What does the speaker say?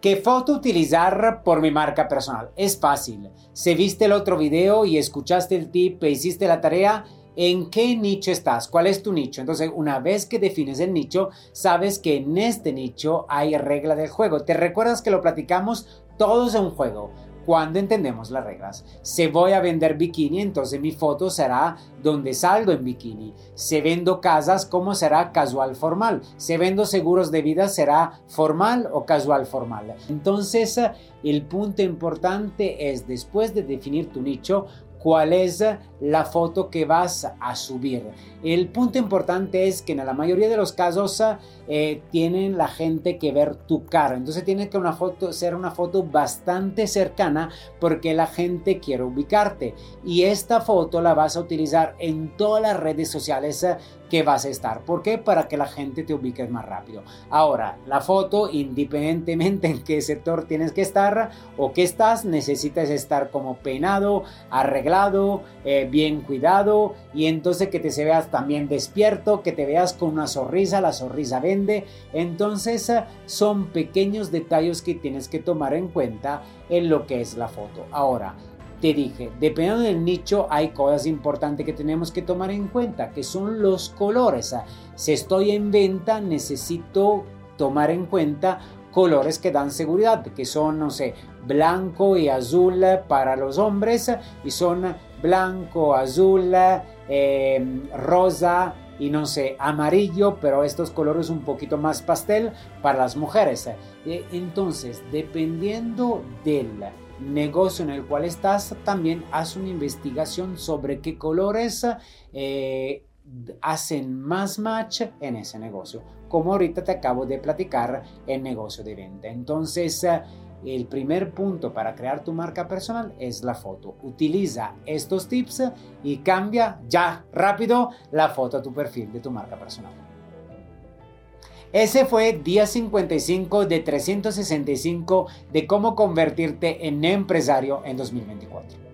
¿Qué foto utilizar por mi marca personal? Es fácil. Si viste el otro video y escuchaste el tip e hiciste la tarea, ¿en qué nicho estás? ¿Cuál es tu nicho? Entonces, una vez que defines el nicho, sabes que en este nicho hay regla del juego. ¿Te recuerdas que lo platicamos? Todo es un juego cuando entendemos las reglas. Si voy a vender bikini, entonces mi foto será donde salgo en bikini. Si vendo casas, ¿cómo será casual formal? Si vendo seguros de vida, ¿será formal o casual formal? Entonces, el punto importante es, después de definir tu nicho, cuál es la foto que vas a subir. El punto importante es que en la mayoría de los casos eh, tienen la gente que ver tu cara. Entonces tiene que una foto ser una foto bastante cercana porque la gente quiere ubicarte. Y esta foto la vas a utilizar en todas las redes sociales que vas a estar. ¿Por qué? Para que la gente te ubique más rápido. Ahora, la foto, independientemente en qué sector tienes que estar o que estás, necesitas estar como peinado, arreglado, eh, bien cuidado y entonces que te se veas también despierto, que te veas con una sonrisa, la sonrisa vende. Entonces eh, son pequeños detalles que tienes que tomar en cuenta en lo que es la foto. Ahora, te dije, dependiendo del nicho hay cosas importantes que tenemos que tomar en cuenta, que son los colores. Si estoy en venta, necesito tomar en cuenta colores que dan seguridad, que son, no sé, blanco y azul para los hombres y son blanco, azul, eh, rosa y no sé, amarillo, pero estos colores un poquito más pastel para las mujeres. Eh, entonces, dependiendo del negocio en el cual estás, también haz una investigación sobre qué colores eh, hacen más match en ese negocio, como ahorita te acabo de platicar el negocio de venta. Entonces, el primer punto para crear tu marca personal es la foto. Utiliza estos tips y cambia ya rápido la foto a tu perfil de tu marca personal. Ese fue día 55 de 365 de cómo convertirte en empresario en 2024.